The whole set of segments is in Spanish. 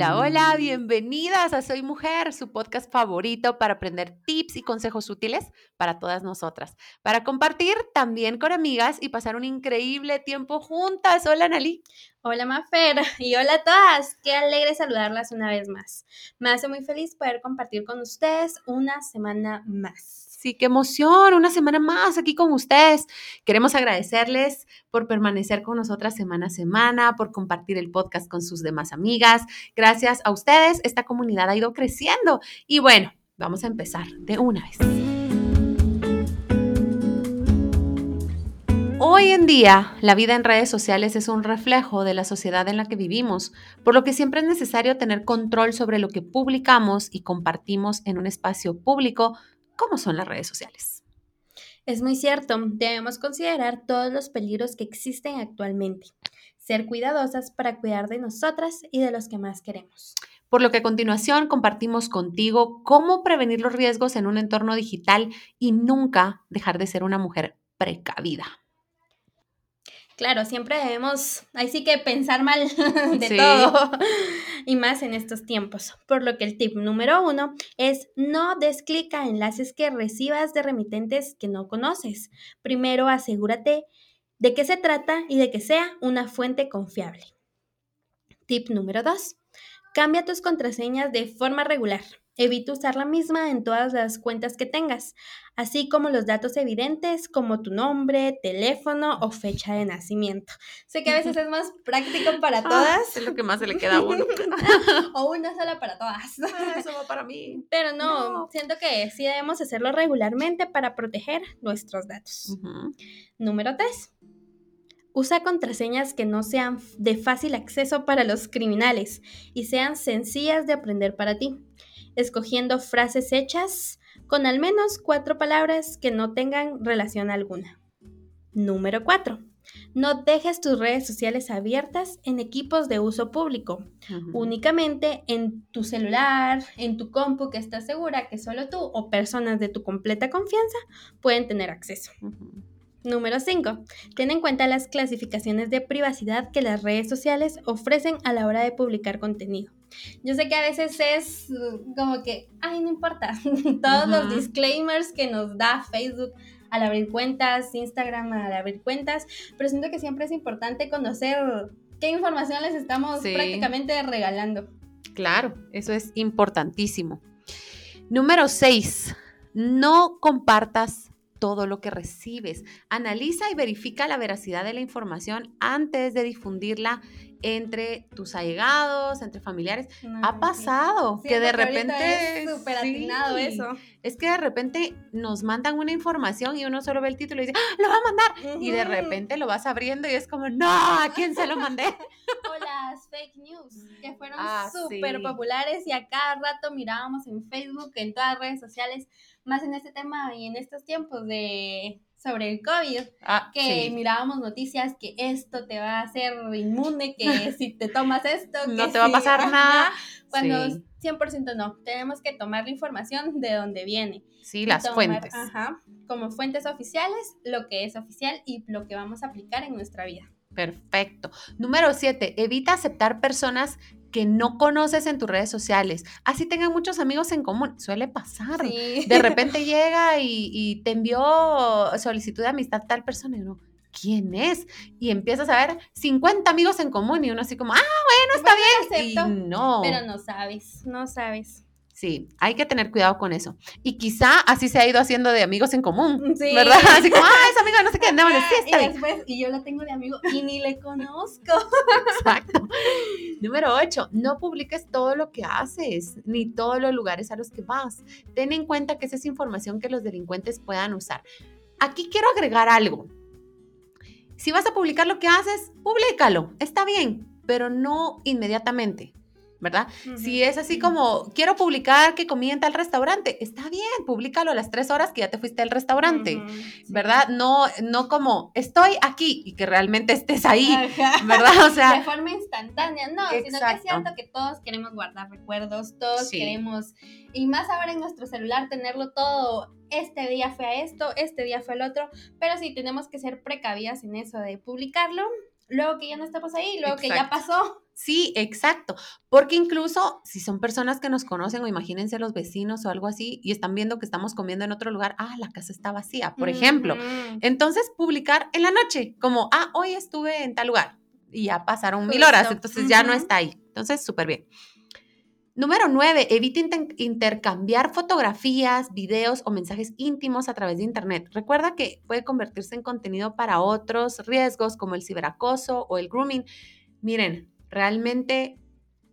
Hola, hola, bienvenidas a Soy Mujer, su podcast favorito para aprender tips y consejos útiles para todas nosotras, para compartir también con amigas y pasar un increíble tiempo juntas. Hola, Nali. Hola, Mafer, y hola a todas. Qué alegre saludarlas una vez más. Me hace muy feliz poder compartir con ustedes una semana más. Sí, qué emoción, una semana más aquí con ustedes. Queremos agradecerles por permanecer con nosotras semana a semana, por compartir el podcast con sus demás amigas. Gracias a ustedes, esta comunidad ha ido creciendo. Y bueno, vamos a empezar de una vez. Hoy en día, la vida en redes sociales es un reflejo de la sociedad en la que vivimos, por lo que siempre es necesario tener control sobre lo que publicamos y compartimos en un espacio público cómo son las redes sociales. Es muy cierto, debemos considerar todos los peligros que existen actualmente, ser cuidadosas para cuidar de nosotras y de los que más queremos. Por lo que a continuación compartimos contigo cómo prevenir los riesgos en un entorno digital y nunca dejar de ser una mujer precavida. Claro, siempre debemos, ahí sí que pensar mal de todo y más en estos tiempos. Por lo que el tip número uno es no des clic a enlaces que recibas de remitentes que no conoces. Primero asegúrate de qué se trata y de que sea una fuente confiable. Tip número dos, cambia tus contraseñas de forma regular. Evita usar la misma en todas las cuentas que tengas, así como los datos evidentes como tu nombre, teléfono o fecha de nacimiento. Sé que a veces es más práctico para ah, todas. es lo que más se le queda a uno. o una sola para todas. Ah, eso va para mí. Pero no, siento que sí debemos hacerlo regularmente para proteger nuestros datos. Número 3. Usa contraseñas que no sean de fácil acceso para los criminales y sean sencillas de aprender para ti escogiendo frases hechas con al menos cuatro palabras que no tengan relación alguna. Número 4. No dejes tus redes sociales abiertas en equipos de uso público, únicamente en tu celular, en tu compu que estás segura que solo tú o personas de tu completa confianza pueden tener acceso. Número 5. Ten en cuenta las clasificaciones de privacidad que las redes sociales ofrecen a la hora de publicar contenido. Yo sé que a veces es como que, ay, no importa, todos los disclaimers que nos da Facebook al abrir cuentas, Instagram al abrir cuentas, pero siento que siempre es importante conocer qué información les estamos prácticamente regalando. Claro, eso es importantísimo. Número 6. No compartas todo lo que recibes. Analiza y verifica la veracidad de la información antes de difundirla entre tus allegados, entre familiares. ha pasado que de repente... Es súper atinado eso. Es que de repente nos mandan una información y uno solo ve el título y dice, ¡Ah, lo va a mandar. Y de repente lo vas abriendo y es como, no, ¿a quién se lo mandé? o las fake news, que fueron ah, súper populares y a cada rato mirábamos en Facebook, en todas las redes sociales, más en este tema y en estos tiempos de sobre el COVID, ah, que mirábamos noticias que esto te va a hacer inmune, que si te tomas esto, no te va a pasar nada. Cuando 100% no, tenemos que tomar la información de donde viene. Sí, las fuentes. Ajá, como fuentes oficiales, lo que es oficial y lo que vamos a aplicar en nuestra vida. Perfecto. Número siete, evita aceptar personas que no conoces en tus redes sociales. Así tengan muchos amigos en común. Suele pasar. De repente llega y, te envió solicitud de amistad tal persona y uno, ¿quién es? Y empiezas a ver 50 amigos en común y uno así como, ah, bueno, está bien. no. Pero no sabes, no sabes. Sí, hay que tener cuidado con eso. Y quizá así se ha ido haciendo de amigos en común, sí. ¿verdad? Así como, ah, esa amiga no sé qué, de fiesta. Y después, y yo la tengo de amigo y ni le conozco. Exacto. Número 8, no publiques todo lo que haces, ni todos los lugares a los que vas. Ten en cuenta que esa es información que los delincuentes puedan usar. Aquí quiero agregar algo. Si vas a publicar lo que haces, públicalo, está bien, pero no inmediatamente. ¿Verdad? Si es así como, quiero publicar que comí en tal restaurante, está bien, públicalo a las tres horas que ya te fuiste al restaurante, ¿verdad? No, no como, estoy aquí y que realmente estés ahí, ¿verdad? O sea. De forma instantánea, no, sino que es cierto que todos queremos guardar recuerdos, todos queremos, y más ahora en nuestro celular, tenerlo todo este día fue a esto, este día fue al otro, pero sí tenemos que ser precavidas en eso de publicarlo luego que ya no estamos ahí, luego que ya pasó. Sí, exacto. Porque incluso si son personas que nos conocen o imagínense los vecinos o algo así y están viendo que estamos comiendo en otro lugar, ah, la casa está vacía, por ejemplo. Entonces, publicar en la noche, como, ah, hoy estuve en tal lugar y ya pasaron mil horas, entonces ya no está ahí. Entonces, súper bien. Número nueve, evite intercambiar fotografías, videos o mensajes íntimos a través de Internet. Recuerda que puede convertirse en contenido para otros riesgos como el ciberacoso o el grooming. Miren, realmente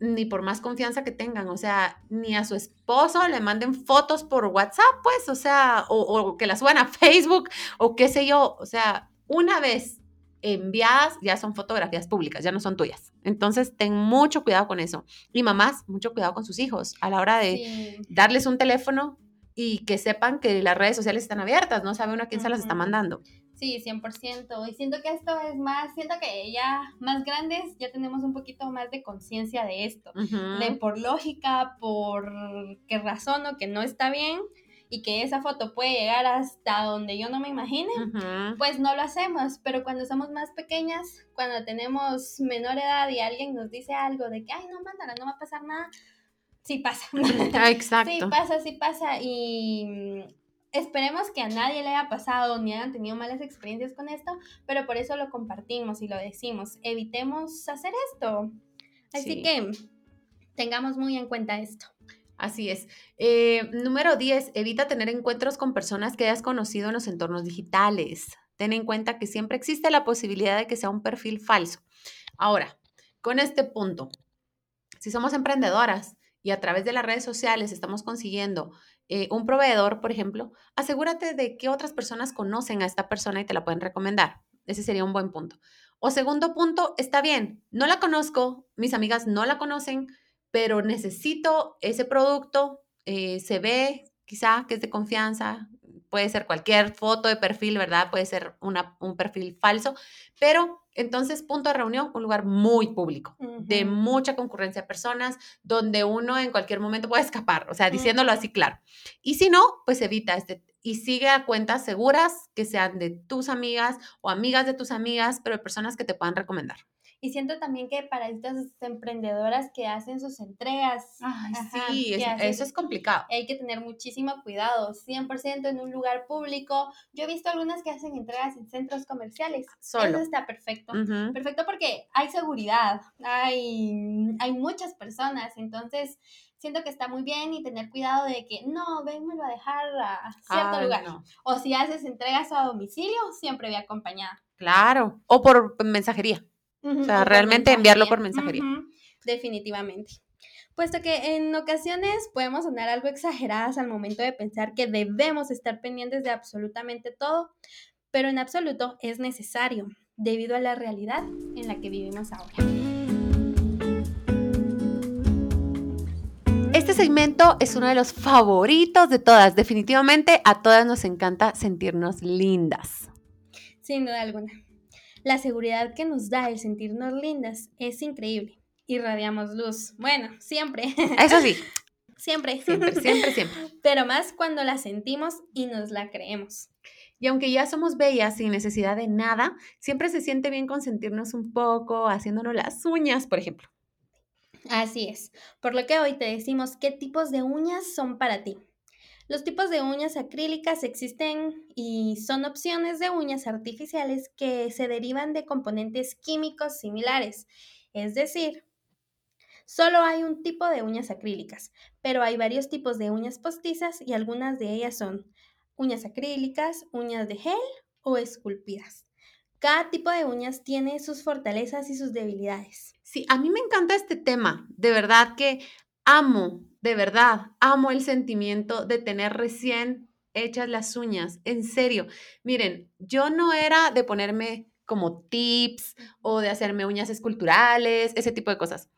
ni por más confianza que tengan, o sea, ni a su esposo le manden fotos por WhatsApp, pues, o sea, o, o que las suban a Facebook o qué sé yo, o sea, una vez enviadas ya son fotografías públicas, ya no son tuyas. Entonces, ten mucho cuidado con eso. Y mamás, mucho cuidado con sus hijos a la hora de darles un teléfono y que sepan que las redes sociales están abiertas, no sabe uno a quién se las está mandando. Sí, 100%. Y siento que esto es más, siento que ya más grandes ya tenemos un poquito más de conciencia de esto, de por lógica, por qué razón o que no está bien y que esa foto puede llegar hasta donde yo no me imagine, pues no lo hacemos. Pero cuando somos más pequeñas, cuando tenemos menor edad y alguien nos dice algo de que, ay, no, mándala, no va a pasar nada, sí pasa. Exacto. Sí pasa, sí pasa. Y mm, esperemos que a nadie le haya pasado ni hayan tenido malas experiencias con esto, pero por eso lo compartimos y lo decimos. Evitemos hacer esto. Así que tengamos muy en cuenta esto. Así es. Eh, número 10, evita tener encuentros con personas que hayas conocido en los entornos digitales. Ten en cuenta que siempre existe la posibilidad de que sea un perfil falso. Ahora, con este punto, si somos emprendedoras y a través de las redes sociales estamos consiguiendo eh, un proveedor, por ejemplo, asegúrate de que otras personas conocen a esta persona y te la pueden recomendar. Ese sería un buen punto. O segundo punto, está bien, no la conozco, mis amigas no la conocen, pero necesito ese producto, eh, se ve quizá que es de confianza, puede ser cualquier foto de perfil, ¿verdad? Puede ser una, un perfil falso, pero entonces, punto de reunión, un lugar muy público, de mucha concurrencia de personas, donde uno en cualquier momento puede escapar, o sea, diciéndolo así claro. Y si no, pues evita este y sigue a cuentas seguras que sean de tus amigas o amigas de tus amigas, pero de personas que te puedan recomendar. Y siento también que para estas emprendedoras que hacen sus entregas, sí, eso es complicado. Hay que tener muchísimo cuidado, 100% en un lugar público. Yo he visto algunas que hacen entregas en centros comerciales. Solo. Eso está perfecto. Perfecto porque hay seguridad, hay, hay muchas personas, entonces siento que está muy bien y tener cuidado de que no, venmelo a dejar a cierto lugar. O si haces entregas a domicilio, siempre voy acompañada. Claro, o por mensajería o sea, realmente enviarlo por mensajería. Definitivamente. Puesto que en ocasiones podemos sonar algo exageradas al momento de pensar que debemos estar pendientes de absolutamente todo, pero en absoluto es necesario debido a la realidad en la que vivimos ahora. Este segmento es uno de los favoritos de todas. Definitivamente a todas nos encanta sentirnos lindas. Sin duda alguna. La seguridad que nos da el sentirnos lindas es increíble. Irradiamos luz. Bueno, siempre. Eso sí. siempre. Siempre, siempre, siempre. Pero más cuando la sentimos y nos la creemos. Y aunque ya somos bellas sin necesidad de nada, siempre se siente bien consentirnos un poco, haciéndonos las uñas, por ejemplo. Así es. Por lo que hoy te decimos qué tipos de uñas son para ti. Los tipos de uñas acrílicas existen y son opciones de uñas artificiales que se derivan de componentes químicos similares. Es decir, solo hay un tipo de uñas acrílicas, pero hay varios tipos de uñas postizas y algunas de ellas son uñas acrílicas, uñas de gel o esculpidas. Cada tipo de uñas tiene sus fortalezas y sus debilidades. Sí, a mí me encanta este tema. De verdad que amo de verdad, amo el sentimiento de tener recién hechas las uñas, en serio. Miren, yo no era de ponerme como tips o de hacerme uñas esculturales, ese tipo de cosas.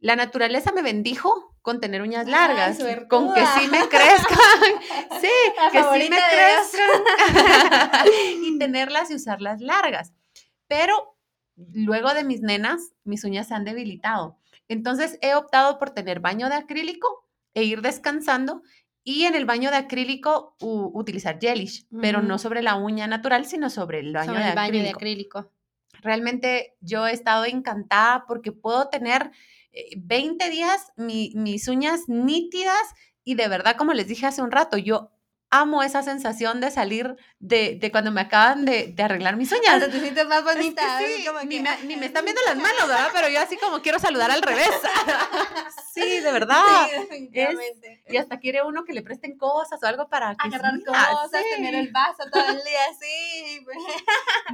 La naturaleza me bendijo con tener uñas largas, con que sí me crezcan, sí, que sí me crezcan y tenerlas y usarlas largas. Pero luego de mis nenas, mis uñas se han debilitado. Entonces he optado por tener baño de acrílico e ir descansando y en el baño de acrílico utilizar gelish, pero no sobre la uña natural, sino sobre el baño, de, acrílico. realmente yo he estado encantada porque puedo tener 20 eh, días mis uñas nítidas y de verdad, como les dije hace un rato, yo amo esa sensación de salir de, de cuando me acaban de, de, arreglar mis uñas. te sientes más bonita. sí, ni, me, ni, me, están viendo las manos, ¿verdad? Pero yo así como quiero saludar al revés. sí, de verdad. Sí, y hasta quiere uno que le presten cosas o algo para que agarrar cosas, tener el vaso todo el día así.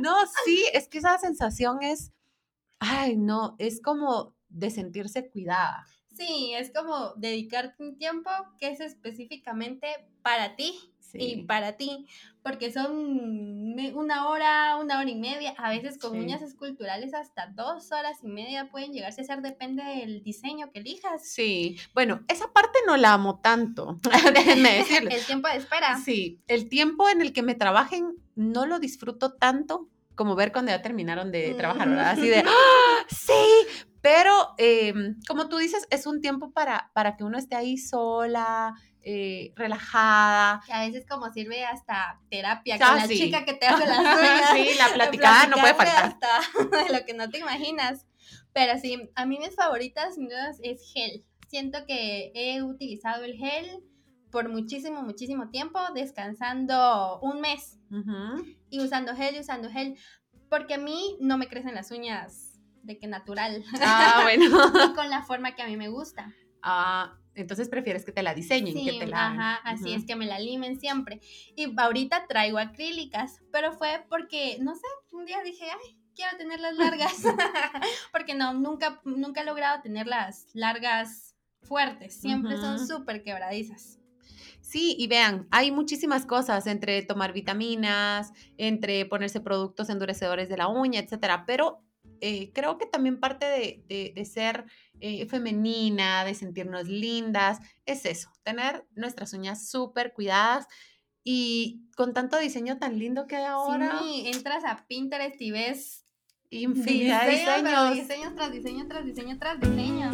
no, sí, es que esa sensación es, ay, no, es como de sentirse cuidada. Sí, es como dedicarte un tiempo que es específicamente para ti y para ti, porque son una hora, una hora y media, a veces con uñas esculturales hasta dos horas y media pueden llegarse a ser, depende del diseño que elijas. Sí, bueno, esa parte no la amo tanto, déjenme decirles. el tiempo de espera. Sí, el tiempo en el que me trabajen no lo disfruto tanto como ver cuando ya terminaron de trabajar, ¿verdad? Así de, ¡Ah, sí, pero em, como tú dices, es un tiempo para, para que uno esté ahí sola, eh, relajada. Que a veces como sirve hasta terapia con la chica que te hace las uñas. sí, la platicada no puede faltar. Hasta de lo que no te imaginas. Pero sí, a mí mis favoritas sin dudas es gel. Siento que he utilizado el gel por muchísimo, muchísimo tiempo, descansando un mes y usando gel y usando gel, porque a mí no me crecen las uñas de que natural. Ah, bueno. y con la forma que a mí me gusta. Ah, entonces prefieres que te la diseñen, sí, que te la... Ajá, así es que me la limen siempre. Y ahorita traigo acrílicas, pero fue porque, no sé, un día dije, ay, quiero tenerlas largas. porque no, nunca, nunca he logrado tenerlas largas fuertes, siempre son súper quebradizas. Sí, y vean, hay muchísimas cosas entre tomar vitaminas, entre ponerse productos endurecedores de la uña, etcétera, pero eh, creo que también parte de, ser eh, femenina, de sentirnos lindas, es eso, tener nuestras uñas súper cuidadas y con tanto diseño tan lindo que hay ahora. Sí, entras a Pinterest y ves infinidad de diseños. Diseño tras diseño, tras diseño, tras diseño.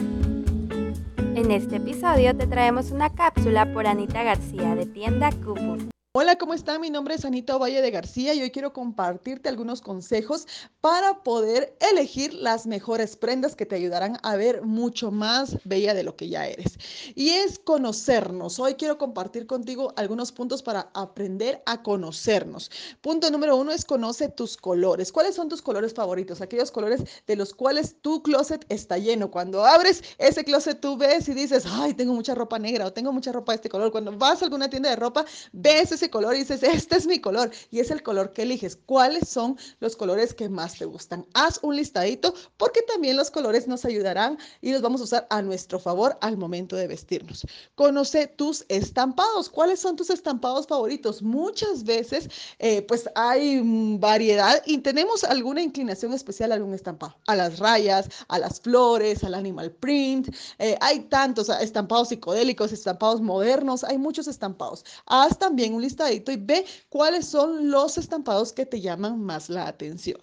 En este episodio te traemos una cápsula por Anita García de Tienda Coupon. Hola, ¿cómo están? Mi nombre es Anita Valle de García y hoy quiero compartirte algunos consejos para poder elegir las mejores prendas que te ayudarán a ver mucho más bella de lo que ya eres. Y es conocernos. Hoy quiero compartir contigo algunos puntos para aprender a conocernos. Punto número uno es conoce tus colores. ¿Cuáles son tus colores favoritos? Aquellos colores de los cuales tu closet está lleno. Cuando abres ese closet tú ves y dices, ay, tengo mucha ropa negra o tengo mucha ropa de este color. Cuando vas a alguna tienda de ropa, ves ese color y dices, este es mi color y es el color que eliges. ¿Cuáles son los colores que más te gustan? Haz un listadito porque también los colores nos ayudarán y los vamos a usar a nuestro favor al momento de vestirnos. Conoce tus estampados. ¿Cuáles son tus estampados favoritos? Muchas veces eh, pues hay variedad y tenemos alguna inclinación especial a algún estampado. A las rayas, a las flores, al animal print. Eh, hay tantos estampados psicodélicos, estampados modernos. Hay muchos estampados. Haz también un y ve cuáles son los estampados que te llaman más la atención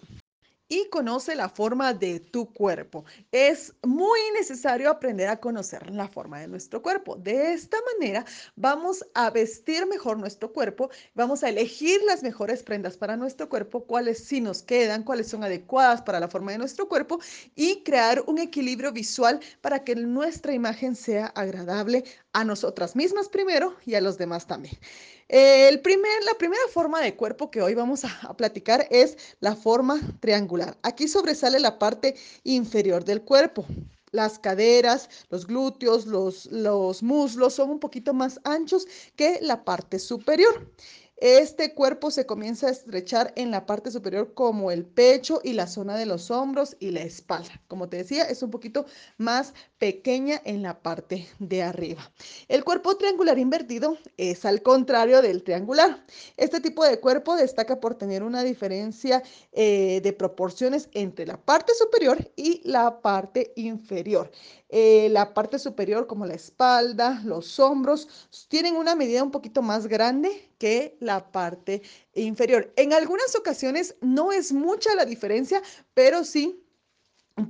y conoce la forma de tu cuerpo. Es muy necesario aprender a conocer la forma de nuestro cuerpo. De esta manera vamos a vestir mejor nuestro cuerpo, vamos a elegir las mejores prendas para nuestro cuerpo, cuáles sí nos quedan, cuáles son adecuadas para la forma de nuestro cuerpo y crear un equilibrio visual para que nuestra imagen sea agradable a nosotras mismas primero y a los demás también. El primer, la primera forma de cuerpo que hoy vamos a, platicar es la forma triangular. Aquí sobresale la parte inferior del cuerpo. Las caderas, los glúteos, los muslos son un poquito más anchos que la parte superior. Este cuerpo se comienza a estrechar en la parte superior como el pecho y la zona de los hombros y la espalda. Como te decía, es un poquito más pequeña en la parte de arriba. El cuerpo triangular invertido es al contrario del triangular. Este tipo de cuerpo destaca por tener una diferencia eh, de proporciones entre la parte superior y la parte inferior. Eh, la parte superior como la espalda, los hombros, tienen una medida un poquito más grande que la parte inferior. En algunas ocasiones no es mucha la diferencia, pero sí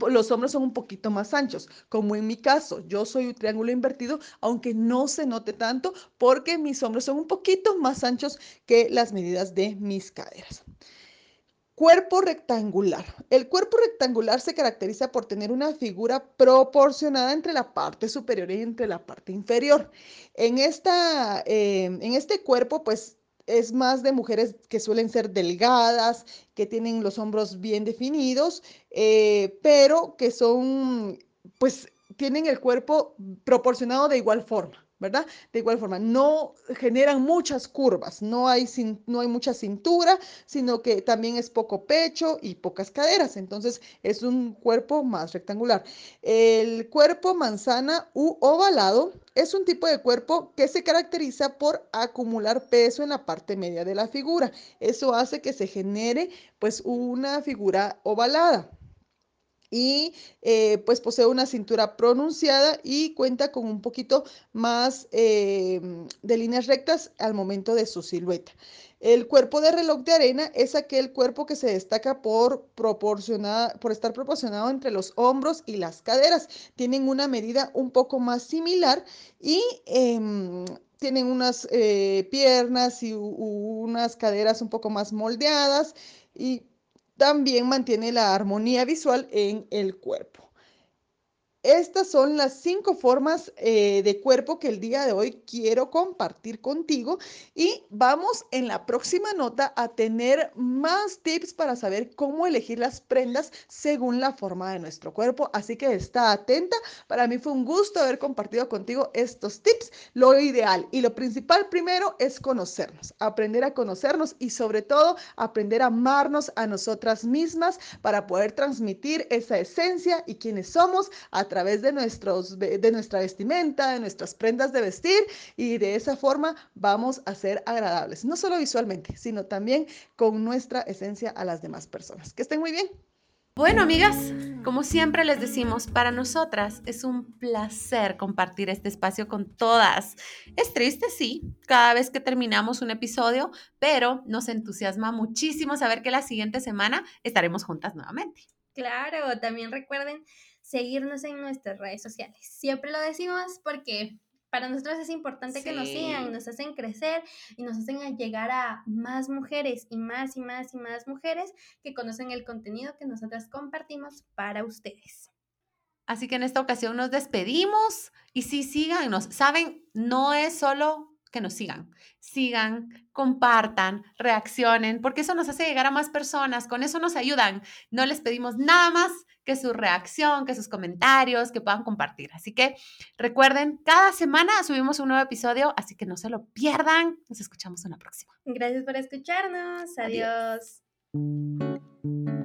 los hombros son un poquito más anchos, como en mi caso, yo soy un triángulo invertido, aunque no se note tanto porque mis hombros son un poquito más anchos que las medidas de mis caderas. Cuerpo rectangular. El cuerpo rectangular se caracteriza por tener una figura proporcionada entre la parte superior y entre la parte inferior. En, esta, eh, en este cuerpo, pues es más de mujeres que suelen ser delgadas, que tienen los hombros bien definidos, eh, pero que son, pues, tienen el cuerpo proporcionado de igual forma. ¿Verdad? De igual forma, no generan muchas curvas, no hay, no hay mucha cintura, sino que también es poco pecho y pocas caderas, entonces es un cuerpo más rectangular. El cuerpo manzana u ovalado es un tipo de cuerpo que se caracteriza por acumular peso en la parte media de la figura. Eso hace que se genere pues una figura ovalada y eh, pues posee una cintura pronunciada y cuenta con un poquito más eh, de líneas rectas al momento de su silueta. El cuerpo de reloj de arena es aquel cuerpo que se destaca por, por estar proporcionado entre los hombros y las caderas. Tienen una medida un poco más similar y em, tienen unas eh, piernas y unas caderas un poco más moldeadas y también mantiene la armonía visual en el cuerpo. Estas son las cinco formas eh, de cuerpo que el día de hoy quiero compartir contigo y vamos en la próxima nota a tener más tips para saber cómo elegir las prendas según la forma de nuestro cuerpo. Así que está atenta. Para mí fue un gusto haber compartido contigo estos tips. Lo ideal y lo principal primero es conocernos, aprender a conocernos y sobre todo aprender a amarnos a nosotras mismas para poder transmitir esa esencia y quienes somos a través de, nuestros, de nuestra vestimenta, de nuestras prendas de vestir y de esa forma vamos a ser agradables, no solo visualmente, sino también con nuestra esencia a las demás personas. Que estén muy bien. Bueno, amigas, como siempre les decimos, para nosotras es un placer compartir este espacio con todas. Es triste, sí, cada vez que terminamos un episodio, pero nos entusiasma muchísimo saber que la siguiente semana estaremos juntas nuevamente. Claro, también recuerden seguirnos en nuestras redes sociales. Siempre lo decimos porque para nosotros es importante que nos sigan, nos hacen crecer y nos hacen llegar a más mujeres y más y más y más mujeres que conocen el contenido que nosotras compartimos para ustedes. Así que en esta ocasión nos despedimos y sí, síganos. Saben, no es solo que nos sigan. Sigan, compartan, reaccionen, porque eso nos hace llegar a más personas, con eso nos ayudan. No les pedimos nada más que su reacción, que sus comentarios, que puedan compartir. Así que recuerden, cada semana subimos un nuevo episodio, así que no se lo pierdan. Nos escuchamos en la próxima. Gracias por escucharnos. Adiós. Adiós.